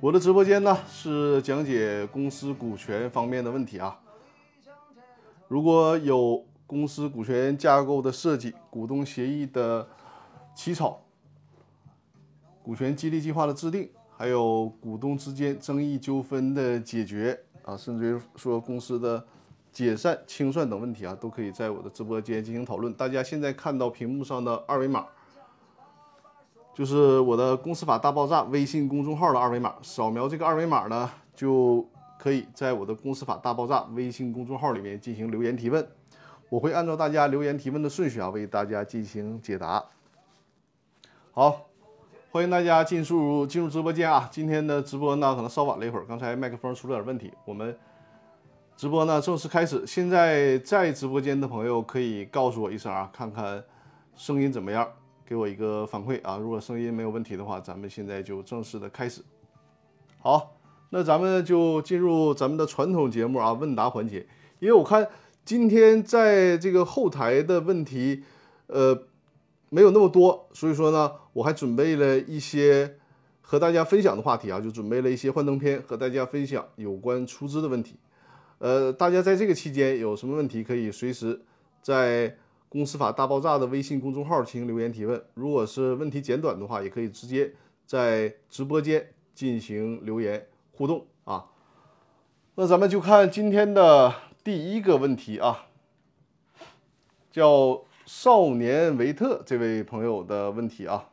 我的直播间呢是讲解公司股权方面的问题啊。如果有公司股权架构的设计、股东协议的起草、股权激励计划的制定，还有股东之间争议纠纷的解决啊，甚至于说公司的解散清算等问题啊，都可以在我的直播间进行讨论。大家现在看到屏幕上的二维码。就是我的公司法大爆炸微信公众号的二维码，扫描这个二维码呢，就可以在我的公司法大爆炸微信公众号里面进行留言提问，我会按照大家留言提问的顺序啊，为大家进行解答。好，欢迎大家进入进入直播间啊！今天的直播呢，可能稍晚了一会儿，刚才麦克风出了点问题，我们直播呢正式开始。现在在直播间的朋友可以告诉我一声啊，看看声音怎么样。给我一个反馈啊！如果声音没有问题的话，咱们现在就正式的开始。好，那咱们就进入咱们的传统节目啊，问答环节。因为我看今天在这个后台的问题，呃，没有那么多，所以说呢，我还准备了一些和大家分享的话题啊，就准备了一些幻灯片和大家分享有关出资的问题。呃，大家在这个期间有什么问题，可以随时在。公司法大爆炸的微信公众号进行留言提问，如果是问题简短的话，也可以直接在直播间进行留言互动啊。那咱们就看今天的第一个问题啊，叫少年维特这位朋友的问题啊。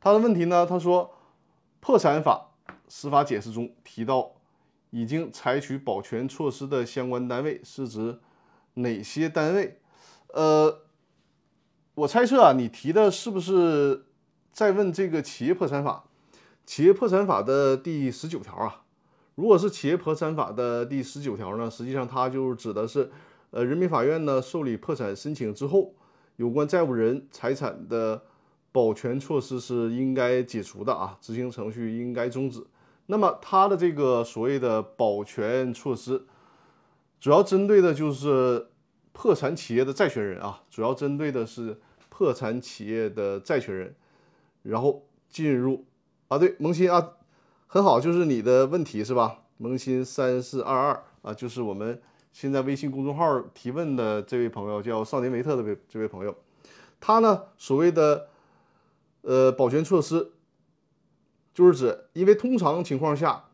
他的问题呢，他说，破产法司法解释中提到，已经采取保全措施的相关单位是指。哪些单位？呃，我猜测啊，你提的是不是在问这个企业破产法？企业破产法的第十九条啊？如果是企业破产法的第十九条呢，实际上它就指的是，呃，人民法院呢受理破产申请之后，有关债务人财产的保全措施是应该解除的啊，执行程序应该终止。那么它的这个所谓的保全措施。主要针对的就是破产企业的债权人啊，主要针对的是破产企业的债权人，然后进入啊，对，萌新啊，很好，就是你的问题是吧？萌新三四二二啊，就是我们现在微信公众号提问的这位朋友，叫少年维特的这这位朋友，他呢所谓的呃保全措施，就是指因为通常情况下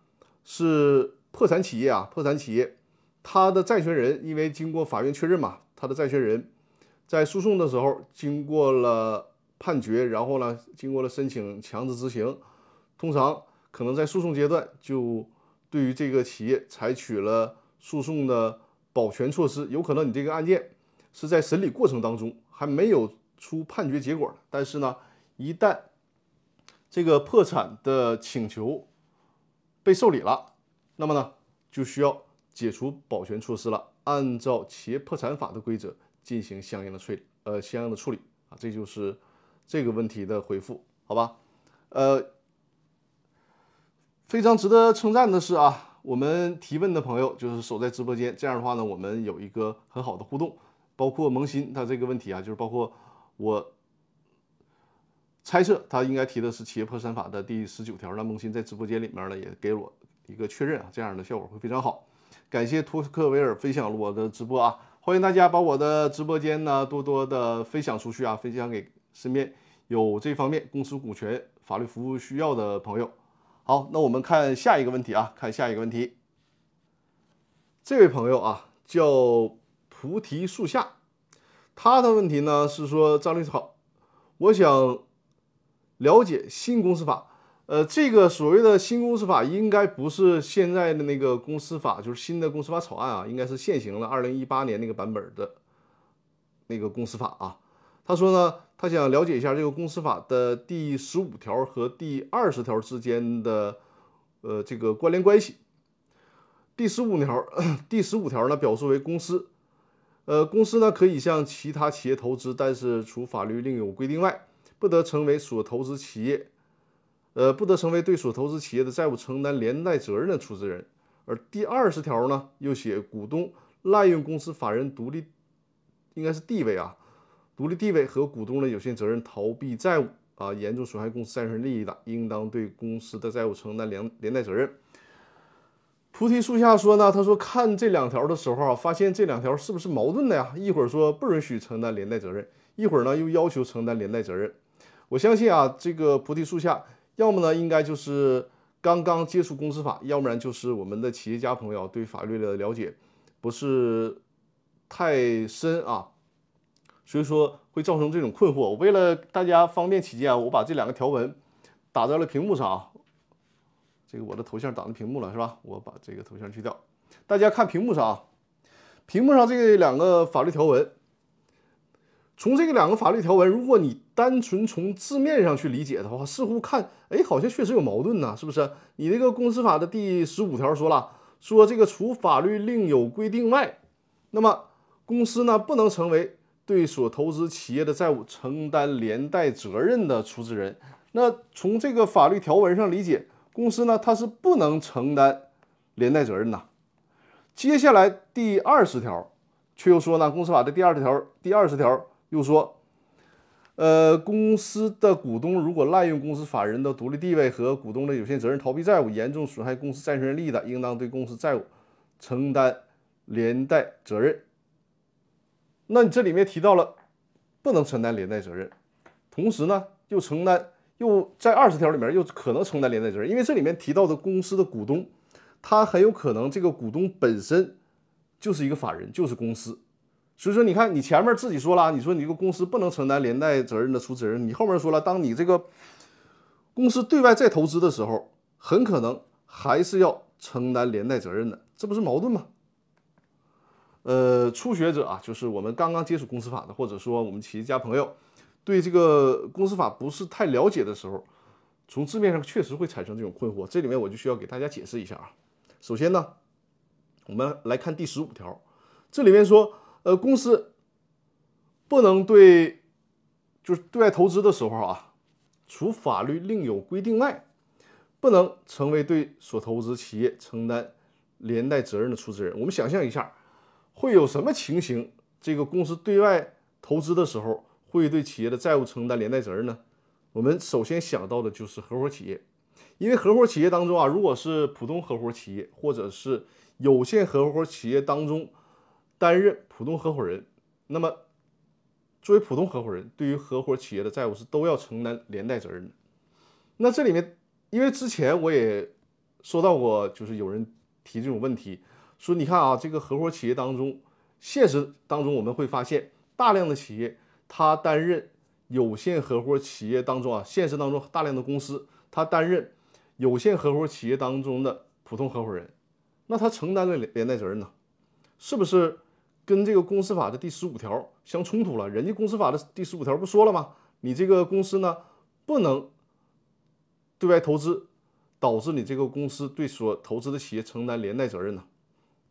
是破产企业啊，破产企业。他的债权人因为经过法院确认嘛，他的债权人在诉讼的时候经过了判决，然后呢，经过了申请强制执行，通常可能在诉讼阶段就对于这个企业采取了诉讼的保全措施。有可能你这个案件是在审理过程当中还没有出判决结果，但是呢，一旦这个破产的请求被受理了，那么呢，就需要。解除保全措施了，按照企业破产法的规则进行相应的处理，呃，相应的处理啊，这就是这个问题的回复，好吧？呃，非常值得称赞的是啊，我们提问的朋友就是守在直播间，这样的话呢，我们有一个很好的互动，包括萌新他这个问题啊，就是包括我猜测他应该提的是企业破产法的第十九条，那萌新在直播间里面呢也给我一个确认啊，这样的效果会非常好。感谢托斯克维尔分享了我的直播啊！欢迎大家把我的直播间呢多多的分享出去啊，分享给身边有这方面公司股权法律服务需要的朋友。好，那我们看下一个问题啊，看下一个问题。这位朋友啊叫菩提树下，他的问题呢是说张律师好，我想了解新公司法。呃，这个所谓的新公司法应该不是现在的那个公司法，就是新的公司法草案啊，应该是现行的二零一八年那个版本的那个公司法啊。他说呢，他想了解一下这个公司法的第十五条和第二十条之间的呃这个关联关系。第十五条，第十五条呢表述为公司，呃，公司呢可以向其他企业投资，但是除法律另有规定外，不得成为所投资企业。呃，不得成为对所投资企业的债务承担连带责任的出资人。而第二十条呢，又写股东滥用公司法人独立，应该是地位啊，独立地位和股东的有限责任逃避债务啊，严重损害公司债权利益的，应当对公司的债务承担连连带责任。菩提树下说呢，他说看这两条的时候啊，发现这两条是不是矛盾的呀？一会儿说不允许承担连带责任，一会儿呢又要求承担连带责任。我相信啊，这个菩提树下，要么呢应该就是刚刚接触公司法，要不然就是我们的企业家朋友对法律的了解不是太深啊，所以说会造成这种困惑。为了大家方便起见，我把这两个条文打在了屏幕上啊。这个我的头像挡着屏幕了是吧？我把这个头像去掉，大家看屏幕上啊，屏幕上这两个法律条文，从这个两个法律条文，如果你单纯从字面上去理解的话，似乎看，哎，好像确实有矛盾呢，是不是？你这个公司法的第十五条说了，说这个除法律另有规定外，那么公司呢不能成为对所投资企业的债务承担连带责任的出资人。那从这个法律条文上理解。公司呢，它是不能承担连带责任的。接下来第二十条却又说呢，公司法的第二十条第二十条又说，呃，公司的股东如果滥用公司法人的独立地位和股东的有限责任逃避债务，严重损害公司债权人利益的，应当对公司债务承担连带责任。那你这里面提到了不能承担连带责任，同时呢又承担。又在二十条里面又可能承担连带责任，因为这里面提到的公司的股东，他很有可能这个股东本身就是一个法人，就是公司。所以说，你看你前面自己说了，你说你这个公司不能承担连带责任的出资人，你后面说了，当你这个公司对外再投资的时候，很可能还是要承担连带责任的，这不是矛盾吗？呃，初学者啊，就是我们刚刚接触公司法的，或者说我们企业家朋友。对这个公司法不是太了解的时候，从字面上确实会产生这种困惑。这里面我就需要给大家解释一下啊。首先呢，我们来看第十五条，这里面说，呃，公司不能对，就是对外投资的时候啊，除法律另有规定外，不能成为对所投资企业承担连带责任的出资人。我们想象一下，会有什么情形？这个公司对外投资的时候。会对企业的债务承担连带责任呢？我们首先想到的就是合伙企业，因为合伙企业当中啊，如果是普通合伙企业或者是有限合伙企业当中担任普通合伙人，那么作为普通合伙人，对于合伙企业的债务是都要承担连带责任的。那这里面，因为之前我也收到过，就是有人提这种问题，说你看啊，这个合伙企业当中，现实当中我们会发现大量的企业。他担任有限合伙企业当中啊，现实当中大量的公司，他担任有限合伙企业当中的普通合伙人，那他承担的连连带责任呢，是不是跟这个公司法的第十五条相冲突了？人家公司法的第十五条不说了吗？你这个公司呢，不能对外投资，导致你这个公司对所投资的企业承担连带责任呢？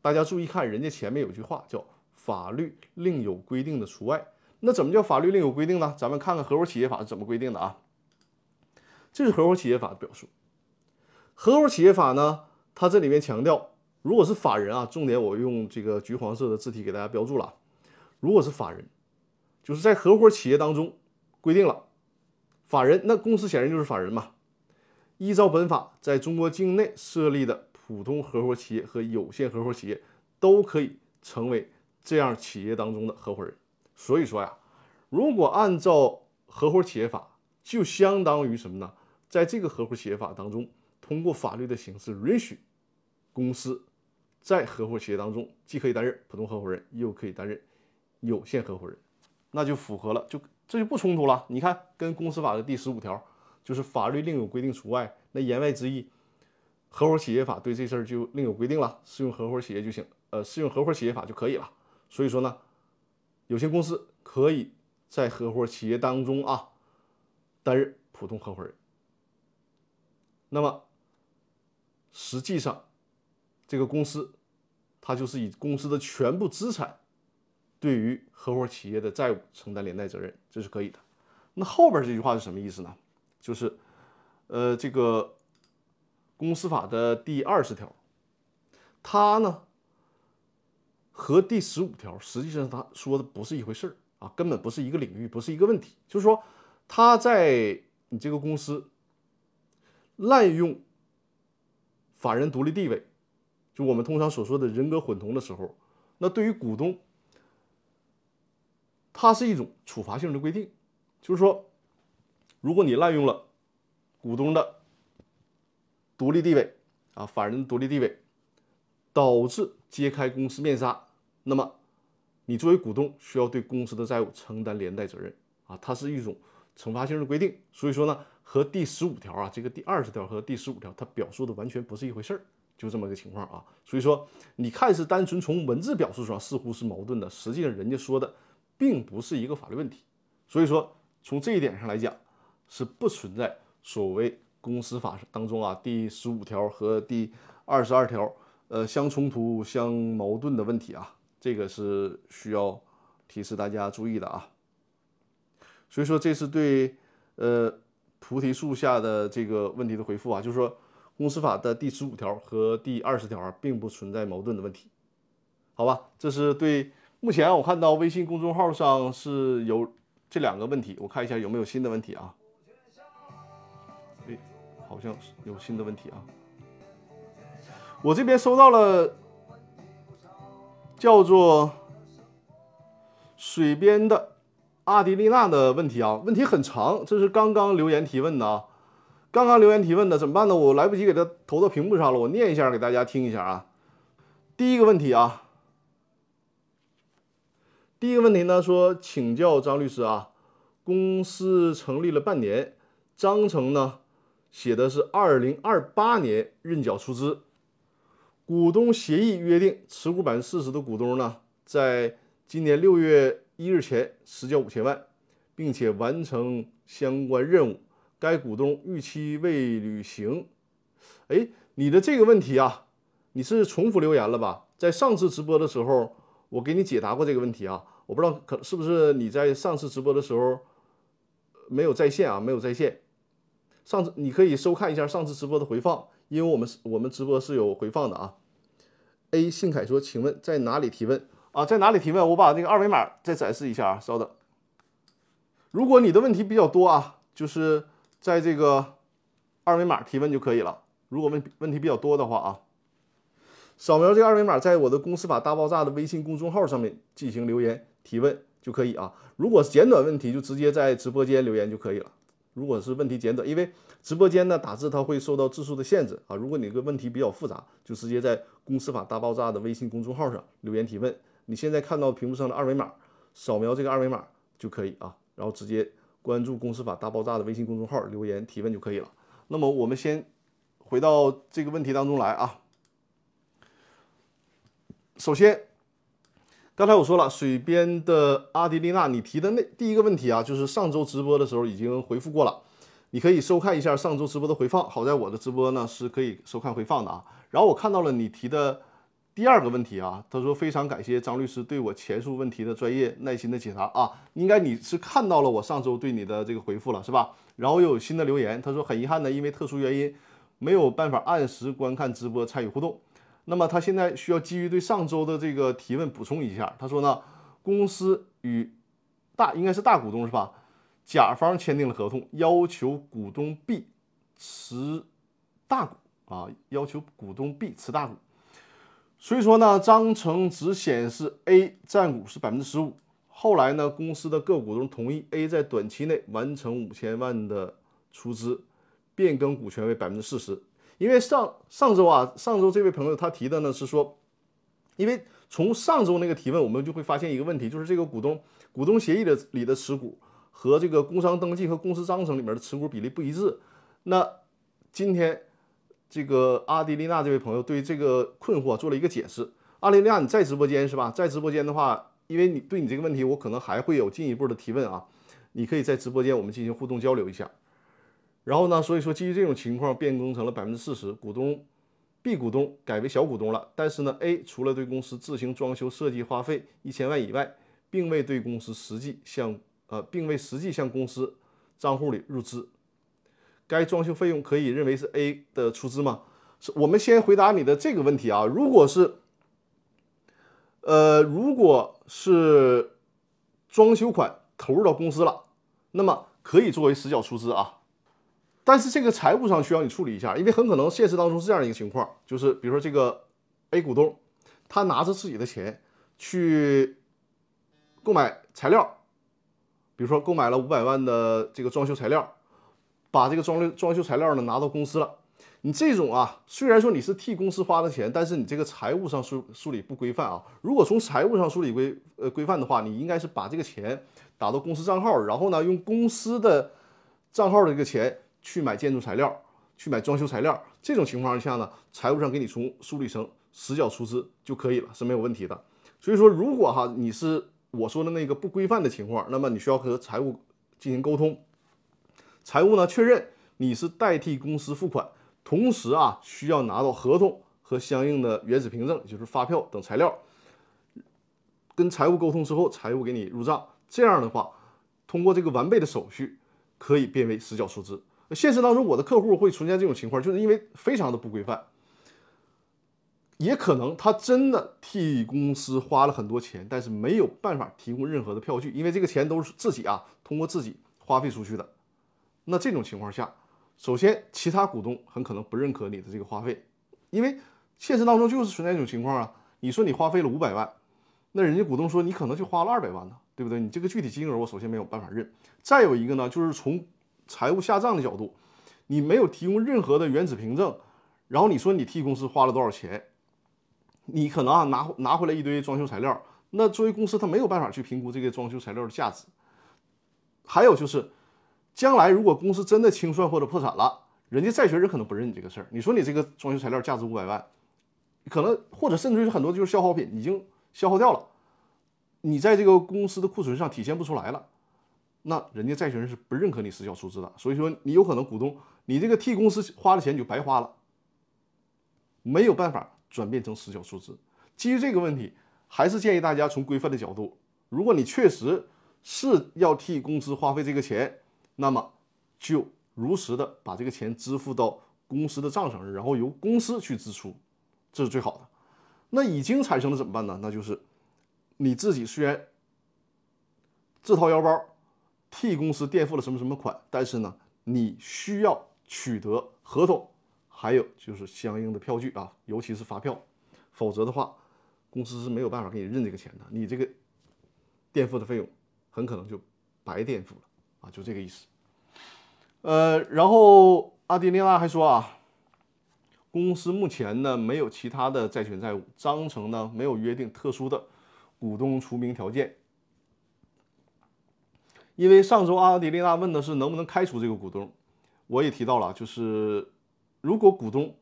大家注意看，人家前面有句话叫“法律另有规定的除外”。那怎么叫法律另有规定呢？咱们看看合伙企业法是怎么规定的啊？这是合伙企业法的表述。合伙企业法呢，它这里面强调，如果是法人啊，重点我用这个橘黄色的字体给大家标注了。如果是法人，就是在合伙企业当中规定了，法人那公司显然就是法人嘛。依照本法，在中国境内设立的普通合伙企业和有限合伙企业都可以成为这样企业当中的合伙人。所以说呀，如果按照合伙企业法，就相当于什么呢？在这个合伙企业法当中，通过法律的形式允许公司在合伙企业当中既可以担任普通合伙人，又可以担任有限合伙人，那就符合了，就这就不冲突了。你看，跟公司法的第十五条就是法律另有规定除外，那言外之意，合伙企业法对这事儿就另有规定了，适用合伙企业就行，呃，适用合伙企业法就可以了。所以说呢。有限公司可以在合伙企业当中啊担任普通合伙人。那么实际上，这个公司它就是以公司的全部资产对于合伙企业的债务承担连带责任，这是可以的。那后边这句话是什么意思呢？就是呃，这个公司法的第二十条，它呢？和第十五条实际上他说的不是一回事儿啊，根本不是一个领域，不是一个问题。就是说，他在你这个公司滥用法人独立地位，就我们通常所说的人格混同的时候，那对于股东，它是一种处罚性的规定，就是说，如果你滥用了股东的独立地位啊，法人的独立地位，导致揭开公司面纱，那么你作为股东需要对公司的债务承担连带责任啊，它是一种。惩罚性的规定，所以说呢，和第十五条啊，这个第二十条和第十五条它表述的完全不是一回事儿，就这么个情况啊。所以说，你看是单纯从文字表述上似乎是矛盾的，实际上人家说的并不是一个法律问题。所以说，从这一点上来讲，是不存在所谓公司法当中啊第十五条和第二十二条呃相冲突、相矛盾的问题啊，这个是需要提示大家注意的啊。所以说，这是对呃菩提树下的这个问题的回复啊，就是说，公司法的第十五条和第二十条，并不存在矛盾的问题，好吧？这是对目前我看到微信公众号上是有这两个问题，我看一下有没有新的问题啊？哎，好像是有新的问题啊。我这边收到了叫做水边的。阿迪丽娜的问题啊，问题很长，这是刚刚留言提问的啊，刚刚留言提问的怎么办呢？我来不及给他投到屏幕上了，我念一下给大家听一下啊。第一个问题啊，第一个问题呢说，请教张律师啊，公司成立了半年，章程呢写的是二零二八年认缴出资，股东协议约定持股百分之四十的股东呢，在今年六月。一日前实缴五千万，并且完成相关任务，该股东逾期未履行。哎，你的这个问题啊，你是重复留言了吧？在上次直播的时候，我给你解答过这个问题啊。我不知道可是不是你在上次直播的时候没有在线啊？没有在线。上次你可以收看一下上次直播的回放，因为我们我们直播是有回放的啊。A 信凯说：“请问在哪里提问？”啊，在哪里提问？我把那个二维码再展示一下啊，稍等。如果你的问题比较多啊，就是在这个二维码提问就可以了。如果问问题比较多的话啊，扫描这个二维码，在我的《公司法大爆炸》的微信公众号上面进行留言提问就可以啊。如果是简短问题，就直接在直播间留言就可以了。如果是问题简短，因为直播间呢打字它会受到字数的限制啊。如果你个问题比较复杂，就直接在《公司法大爆炸》的微信公众号上留言提问。你现在看到屏幕上的二维码，扫描这个二维码就可以啊，然后直接关注“公司法大爆炸”的微信公众号留言提问就可以了。那么我们先回到这个问题当中来啊。首先，刚才我说了，水边的阿迪丽娜，你提的那第一个问题啊，就是上周直播的时候已经回复过了，你可以收看一下上周直播的回放。好在我的直播呢是可以收看回放的啊。然后我看到了你提的。第二个问题啊，他说非常感谢张律师对我前述问题的专业耐心的解答啊，应该你是看到了我上周对你的这个回复了是吧？然后又有新的留言，他说很遗憾呢，因为特殊原因没有办法按时观看直播参与互动。那么他现在需要基于对上周的这个提问补充一下，他说呢，公司与大应该是大股东是吧？甲方签订了合同，要求股东 B 持大股啊，要求股东 B 持大股。所以说呢，章程只显示 A 占股是百分之十五。后来呢，公司的各股东同意 A 在短期内完成五千万的出资，变更股权为百分之四十。因为上上周啊，上周这位朋友他提的呢是说，因为从上周那个提问，我们就会发现一个问题，就是这个股东股东协议的里的持股和这个工商登记和公司章程里面的持股比例不一致。那今天。这个阿迪丽娜这位朋友对这个困惑做了一个解释。阿迪丽娜，你在直播间是吧？在直播间的话，因为你对你这个问题，我可能还会有进一步的提问啊。你可以在直播间我们进行互动交流一下。然后呢，所以说基于这种情况变更成了百分之四十，股东 B 股东改为小股东了。但是呢，A 除了对公司自行装修设计花费一千万以外，并未对公司实际向呃，并未实际向公司账户里入资。该装修费用可以认为是 A 的出资吗？是我们先回答你的这个问题啊。如果是，呃，如果是装修款投入到公司了，那么可以作为实缴出资啊。但是这个财务上需要你处理一下，因为很可能现实当中是这样一个情况，就是比如说这个 A 股东，他拿着自己的钱去购买材料，比如说购买了五百万的这个装修材料，把这个装装修材料呢拿到公司了。你这种啊，虽然说你是替公司花的钱，但是你这个财务上梳梳理不规范啊。如果从财务上梳理规呃规范的话，你应该是把这个钱打到公司账号，然后呢用公司的账号的这个钱去买建筑材料，去买装修材料。这种情况下呢，财务上给你从梳理成实缴出资就可以了，是没有问题的。所以说，如果哈你是我说的那个不规范的情况，那么你需要和财务进行沟通，财务呢确认你是代替公司付款。同时啊，需要拿到合同和相应的原始凭证，就是发票等材料，跟财务沟通之后，财务给你入账。这样的话，通过这个完备的手续，可以变为实缴出资。现实当中，我的客户会出现这种情况，就是因为非常的不规范，也可能他真的替公司花了很多钱，但是没有办法提供任何的票据，因为这个钱都是自己啊通过自己花费出去的。那这种情况下，首先，其他股东很可能不认可你的这个花费，因为现实当中就是存在一种情况啊。你说你花费了五百万，那人家股东说你可能就花了二百万呢，对不对？你这个具体金额我首先没有办法认。再有一个呢，就是从财务下账的角度，你没有提供任何的原始凭证，然后你说你替公司花了多少钱，你可能啊拿拿回来一堆装修材料，那作为公司他没有办法去评估这个装修材料的价值。还有就是。将来如果公司真的清算或者破产了，人家债权人可能不认你这个事儿。你说你这个装修材料价值五百万，可能或者甚至于很多就是消耗品已经消耗掉了，你在这个公司的库存上体现不出来了，那人家债权人是不认可你实缴出资的。所以说你有可能股东你这个替公司花的钱就白花了，没有办法转变成实缴出资。基于这个问题，还是建议大家从规范的角度，如果你确实是要替公司花费这个钱。那么就如实的把这个钱支付到公司的账上，然后由公司去支出，这是最好的。那已经产生了怎么办呢？那就是你自己虽然自掏腰包替公司垫付了什么什么款，但是呢，你需要取得合同，还有就是相应的票据啊，尤其是发票，否则的话，公司是没有办法给你认这个钱的。你这个垫付的费用很可能就白垫付了啊，就这个意思。呃，然后阿迪丽娜还说啊，公司目前呢没有其他的债权债务，章程呢没有约定特殊的股东除名条件。因为上周阿迪丽娜问的是能不能开除这个股东，我也提到了，就是如果股东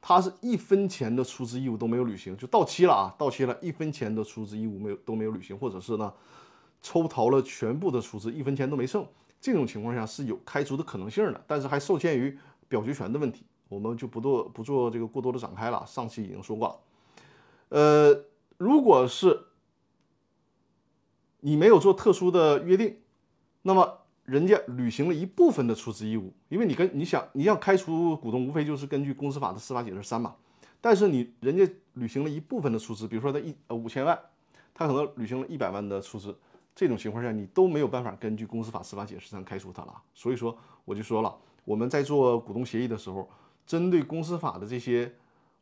他是一分钱的出资义务都没有履行，就到期了啊，到期了一分钱的出资义务没有都没有履行，或者是呢抽逃了全部的出资，一分钱都没剩。这种情况下是有开除的可能性的，但是还受限于表决权的问题，我们就不做不做这个过多的展开了。上期已经说过了，呃，如果是你没有做特殊的约定，那么人家履行了一部分的出资义务，因为你跟你想你要开除股东，无非就是根据公司法的司法解释三嘛。但是你人家履行了一部分的出资，比如说他一呃五千万，他可能履行了一百万的出资。这种情况下，你都没有办法根据公司法司法解释三开除他了。所以说，我就说了，我们在做股东协议的时候，针对公司法的这些，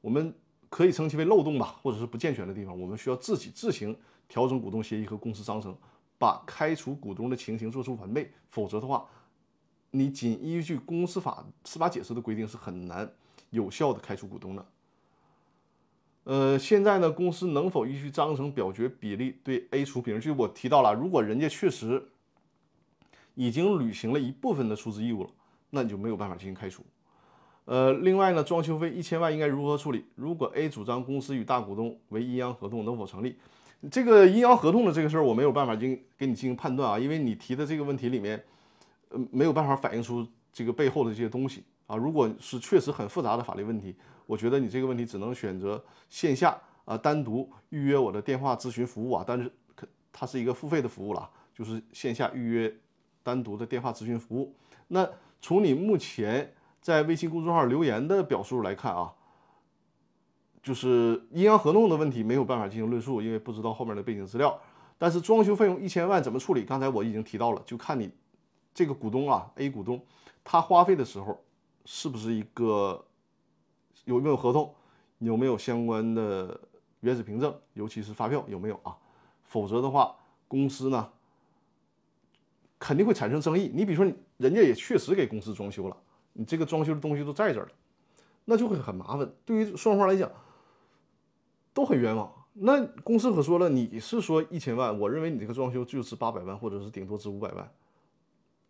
我们可以称其为漏洞吧，或者是不健全的地方，我们需要自己自行调整股东协议和公司章程，把开除股东的情形做出完备。否则的话，你仅依据公司法司法解释的规定是很难有效的开除股东的。呃，现在呢，公司能否依据章程表决比例对 A 除名？就我提到了，如果人家确实已经履行了一部分的出资义务了，那你就没有办法进行开除。呃，另外呢，装修费一千万应该如何处理？如果 A 主张公司与大股东为阴阳合同，能否成立？这个阴阳合同的这个事儿，我没有办法进给你进行判断啊，因为你提的这个问题里面，呃，没有办法反映出这个背后的这些东西啊。如果是确实很复杂的法律问题。我觉得你这个问题只能选择线下啊，单独预约我的电话咨询服务啊，但是它是一个付费的服务了，就是线下预约单独的电话咨询服务。那从你目前在微信公众号留言的表述来看啊，就是阴阳合同的问题没有办法进行论述，因为不知道后面的背景资料。但是装修费用一千万怎么处理？刚才我已经提到了，就看你这个股东啊，A 股东他花费的时候是不是一个有没有合同，有没有相关的原始凭证，尤其是发票有没有啊？否则的话，公司呢肯定会产生争议。你比如说，人家也确实给公司装修了，你这个装修的东西都在这儿了，那就会很麻烦。对于双方来讲，都很冤枉。那公司可说了，你是说一千万，我认为你这个装修就值八百万，或者是顶多值五百万。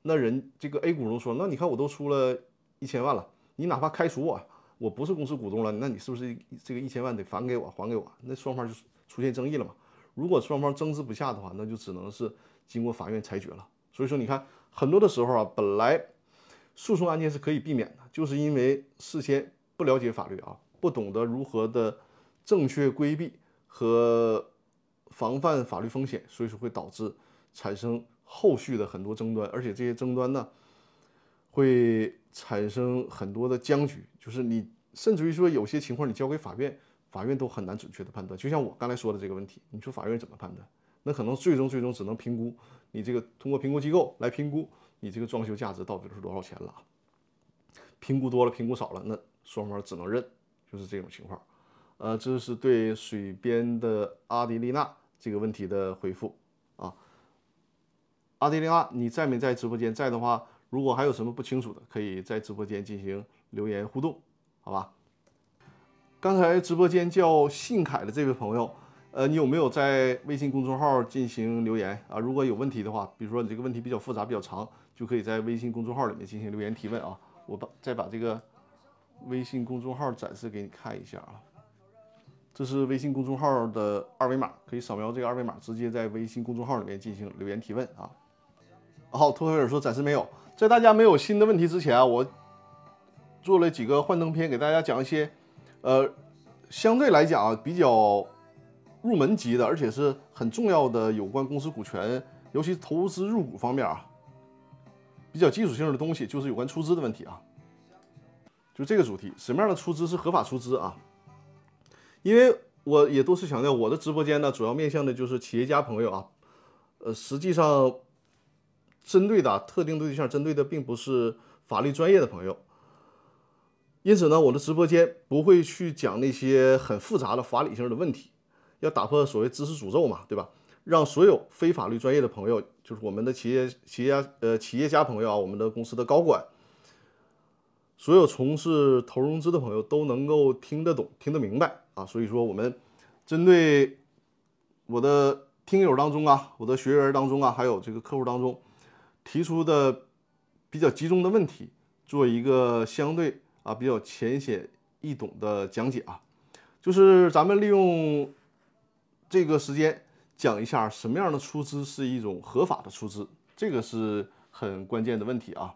那人这个 A 股东说，那你看我都出了一千万了，你哪怕开除我，我不是公司股东了，那你是不是这个一千万得返给我，还给我？那双方就出现争议了嘛？如果双方争执不下的话，那就只能是经过法院裁决了。所以说，你看很多的时候啊，本来诉讼案件是可以避免的，就是因为事先不了解法律啊，不懂得如何的正确规避。和防范法律风险，所以说会导致产生后续的很多争端，而且这些争端呢，会产生很多的僵局。就是你甚至于说有些情况你交给法院，法院都很难准确的判断。就像我刚才说的这个问题，你说法院怎么判断？那可能最终最终只能评估你这个通过评估机构来评估你这个装修价值到底是多少钱了。评估多了，评估少了，那双方只能认，就是这种情况。呃，这是对水边的阿迪丽娜这个问题的回复啊。阿迪丽娜，你在没在直播间？在的话，如果还有什么不清楚的，可以在直播间进行留言互动，好吧？刚才直播间叫信凯的这位朋友，呃，你有没有在微信公众号进行留言啊？如果有问题的话，比如说你这个问题比较复杂、比较长，就可以在微信公众号里面进行留言提问啊。我把再把这个微信公众号展示给你看一下啊。这是微信公众号的二维码，可以扫描这个二维码，直接在微信公众号里面进行留言提问啊。好，托黑尔说暂时没有，在大家没有新的问题之前，我做了几个幻灯片，给大家讲一些，呃，相对来讲比较入门级的，而且是很重要的有关公司股权，尤其投资入股方面啊，比较基础性的东西，就是有关出资的问题啊。就这个主题，什么样的出资是合法出资啊？因为我也多次强调，我的直播间呢，主要面向的就是企业家朋友啊，呃，实际上针对的特定对象，针对的并不是法律专业的朋友。因此呢，我的直播间不会去讲那些很复杂的法理性的问题，要打破所谓知识诅咒嘛，对吧？让所有非法律专业的朋友，就是我们的企业企业家呃企业家朋友啊，我们的公司的高管。所有从事投融资的朋友都能够听得懂、听得明白啊，所以说我们针对我的听友当中啊、我的学员当中啊，还有这个客户当中提出的比较集中的问题，做一个相对啊比较浅显易懂的讲解啊，就是咱们利用这个时间讲一下什么样的出资是一种合法的出资，这个是很关键的问题啊。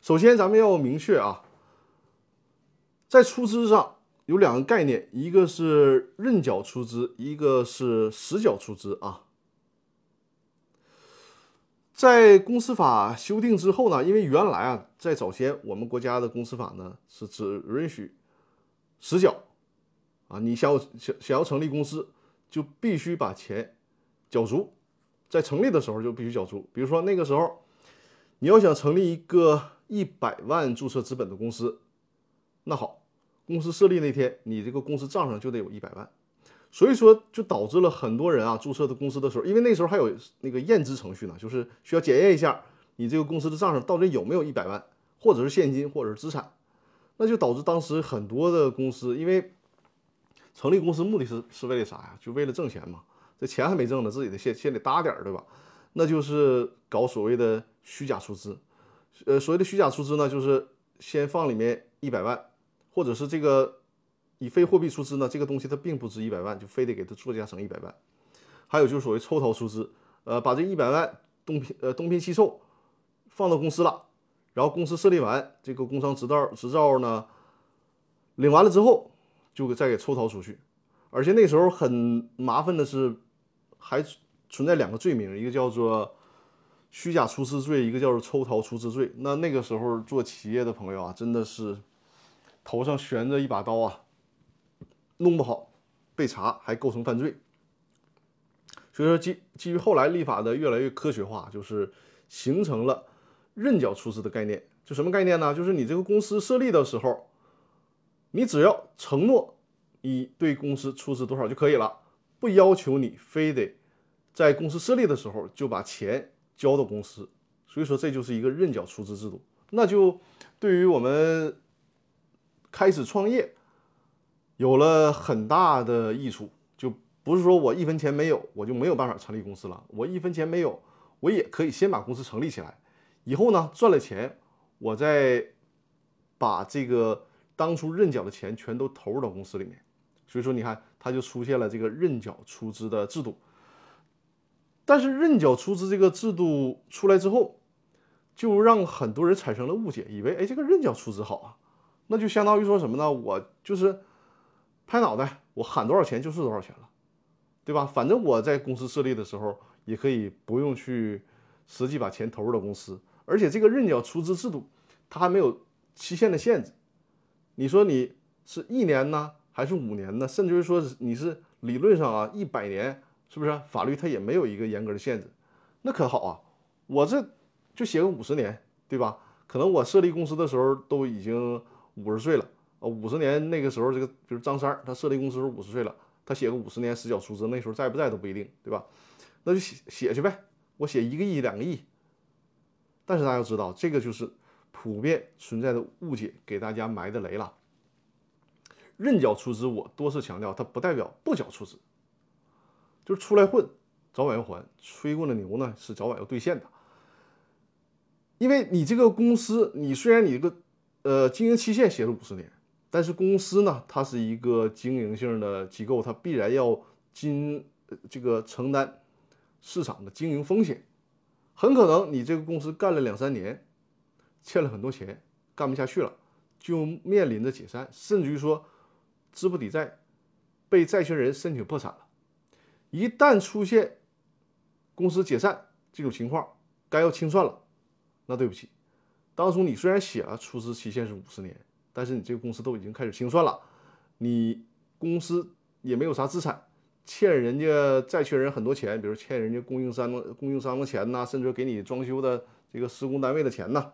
首先，咱们要明确啊，在出资上有两个概念，一个是认缴出资，一个是实缴出资啊。在公司法修订之后呢，因为原来啊，在早先我们国家的公司法呢是只允许实缴啊，你想想想要成立公司，就必须把钱缴足，在成立的时候就必须缴足。比如说那个时候，你要想成立一个。一百万注册资本的公司，那好，公司设立那天，你这个公司账上就得有一百万，所以说就导致了很多人啊注册的公司的时候，因为那时候还有那个验资程序呢，就是需要检验一下你这个公司的账上到底有没有一百万，或者是现金，或者是资产，那就导致当时很多的公司，因为成立公司目的是是为了啥呀？就为了挣钱嘛，这钱还没挣呢，自己得先先得搭点儿，对吧？那就是搞所谓的虚假出资。呃，所谓的虚假出资呢，就是先放里面一百万，或者是这个以非货币出资呢，这个东西它并不值一百万，就非得给它作价成一百万。还有就是所谓抽逃出资，呃，把这一百万东拼呃东拼西凑放到公司了，然后公司设立完，这个工商执照执照呢领完了之后，就再给抽逃出去。而且那时候很麻烦的是，还存在两个罪名，一个叫做。虚假出资罪，一个叫做抽逃出资罪。那那个时候做企业的朋友啊，真的是头上悬着一把刀啊，弄不好被查还构成犯罪。所以说，基基于后来立法的越来越科学化，就是形成了认缴出资的概念就什么概念呢？就是你这个公司设立的时候，你只要承诺你对公司出资多少就可以了，不要求你非得在公司设立的时候就把钱交到公司。所以说这就是一个认缴出资制度，那就对于我们开始创业有了很大的益处。就不是说我一分钱没有，我就没有办法成立公司了。我一分钱没有，我也可以先把公司成立起来，以后呢赚了钱，我再把这个当初认缴的钱全都投入到公司里面。所以说你看，它就出现了这个认缴出资的制度。但是认缴出资这个制度出来之后，就让很多人产生了误解，以为哎，这个认缴出资好啊，那就相当于说什么呢？我就是拍脑袋，我喊多少钱就是多少钱了，对吧？反正我在公司设立的时候也可以不用去实际把钱投入到公司，而且这个认缴出资制度它还没有期限的限制。你说你是一年呢，还是五年呢？甚至于说你是理论上啊一百年，是不是？法律它也没有一个严格的限制，那可好啊，我这。就写个五十年，对吧？可能我设立公司的时候都已经五十岁了，呃，五十年那个时候，这个比如张三他设立公司时五十岁了，他写个五十年实缴出资，那时候在不在都不一定，对吧？那就写写去呗，我写一个亿、两个亿。但是大家要知道，这个就是普遍存在的误解，给大家埋的雷了。认缴出资，我多次强调，它不代表不缴出资，就是出来混，早晚要还，吹过的牛呢是早晚要兑现的。因为你这个公司，你虽然你这个呃经营期限写了五十年，但是公司呢，它是一个经营性的机构，它必然要经这个承担市场的经营风险。很可能你这个公司干了两三年，欠了很多钱，干不下去了，就面临着解散，甚至于说资不抵债，被债权人申请破产了。一旦出现公司解散这种情况，该要清算了。那对不起，当初你虽然写了出资期限是五十年，但是你这个公司都已经开始清算了，你公司也没有啥资产，欠人家债权人很多钱，比如欠人家供应商的供应商的钱呐，甚至给你装修的这个施工单位的钱呐，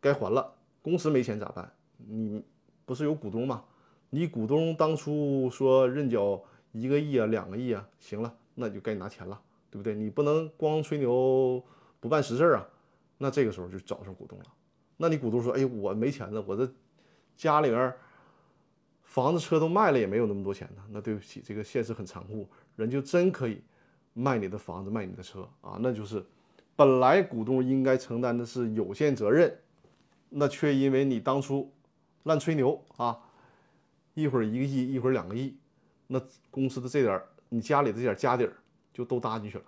该还了。公司没钱咋办？你不是有股东吗？你股东当初说认缴一个亿啊，两个亿啊，行了，那就该拿钱了，对不对？你不能光吹牛不办实事啊。那这个时候就找上股东了。那你股东说：“哎，我没钱了，我这家里边房子车都卖了，也没有那么多钱呢。”那对不起，这个现实很残酷，人就真可以卖你的房子，卖你的车啊！那就是本来股东应该承担的是有限责任，那却因为你当初乱吹牛啊，一会儿一个亿，一会儿两个亿，那公司的这点你家里的这点家底儿就都搭进去了。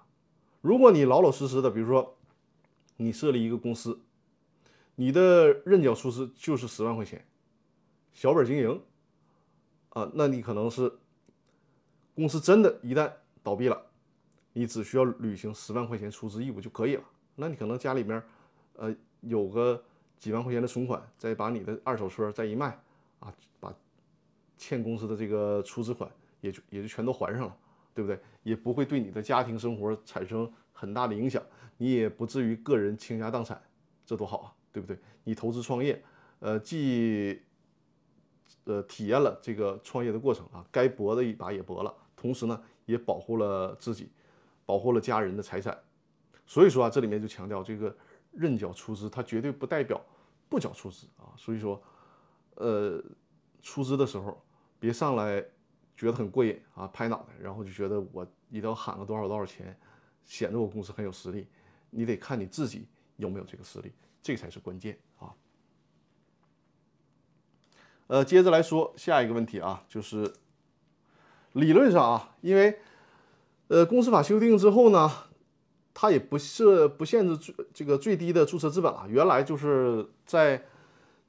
如果你老老实实的，比如说。你设立一个公司，你的认缴出资就是十万块钱，小本经营，啊，那你可能是公司真的，一旦倒闭了，你只需要履行十万块钱出资义务就可以了。那你可能家里面，呃，有个几万块钱的存款，再把你的二手车再一卖，啊，把欠公司的这个出资款也就也就全都还上了，对不对？也不会对你的家庭生活产生很大的影响。你也不至于个人倾家荡产，这多好啊，对不对？你投资创业，呃，既呃体验了这个创业的过程啊，该搏的一把也搏了，同时呢，也保护了自己，保护了家人的财产。所以说啊，这里面就强调这个认缴出资，它绝对不代表不缴出资啊。所以说，呃，出资的时候别上来觉得很过瘾啊，拍脑袋，然后就觉得我一定要喊个多少多少钱，显得我公司很有实力。你得看你自己有没有这个实力，这才是关键啊。呃，接着来说下一个问题啊，就是理论上啊，因为呃公司法修订之后呢，它也不设不限制最这个最低的注册资本了。原来就是在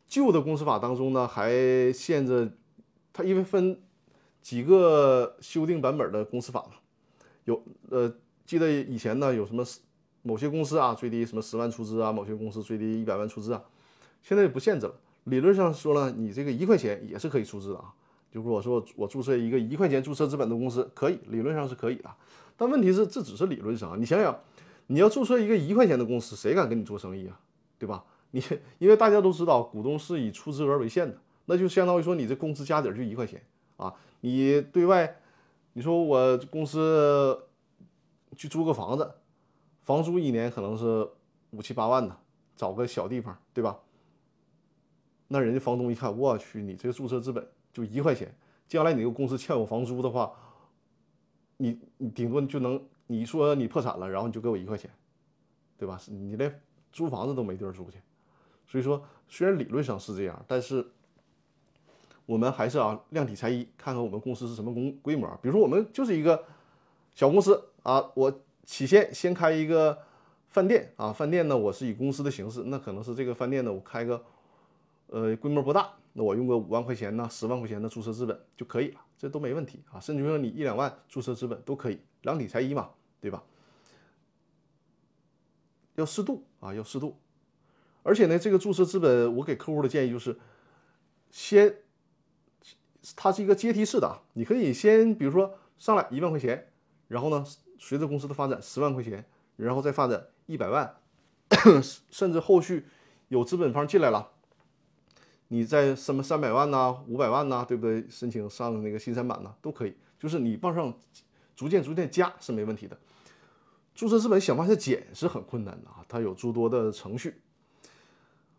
旧的公司法当中呢，还限制它，因为分几个修订版本的公司法嘛，有呃记得以前呢有什么。某些公司啊，最低什么十万出资啊；某些公司最低一百万出资啊。现在也不限制了。理论上说了，你这个一块钱也是可以出资的啊。就是我说我注册一个一块钱注册资本的公司，可以，理论上是可以的。但问题是，这只是理论上。你想想，你要注册一个一块钱的公司，谁敢跟你做生意啊？对吧？你因为大家都知道，股东是以出资额为限的，那就相当于说你这工资加底就一块钱啊。你对外，你说我公司去租个房子，房租一年可能是五七八万的，找个小地方，对吧？那人家房东一看，我去，你这个注册资本就一块钱，将来你这个公司欠我房租的话，你你顶多就能你说你破产了，然后你就给我一块钱，对吧？你连租房子都没地儿住去，所以说虽然理论上是这样，但是我们还是啊量体裁衣，看看我们公司是什么公规模。比如说我们就是一个小公司啊，我起先先开一个饭店啊，饭店呢我是以公司的形式，那可能是这个饭店呢我开个。呃，规模不大，那我用个五万块钱呢，十万块钱的注册资本就可以了，这都没问题啊。甚至说你一两万注册资本都可以，量体裁衣嘛，对吧？要适度啊，要适度。而且呢，这个注册资本，我给客户的建议就是，先，它是一个阶梯式的啊，你可以先比如说上来一万块钱，然后呢，随着公司的发展十万块钱，然后再发展一百万，甚至后续有资本方进来了。你在什么三百万呐、五百万呐，对不对？申请上那个新三板呐，都可以。就是你往上逐渐逐渐加是没问题的。注册资本想往下减是很困难的啊，它有诸多的程序，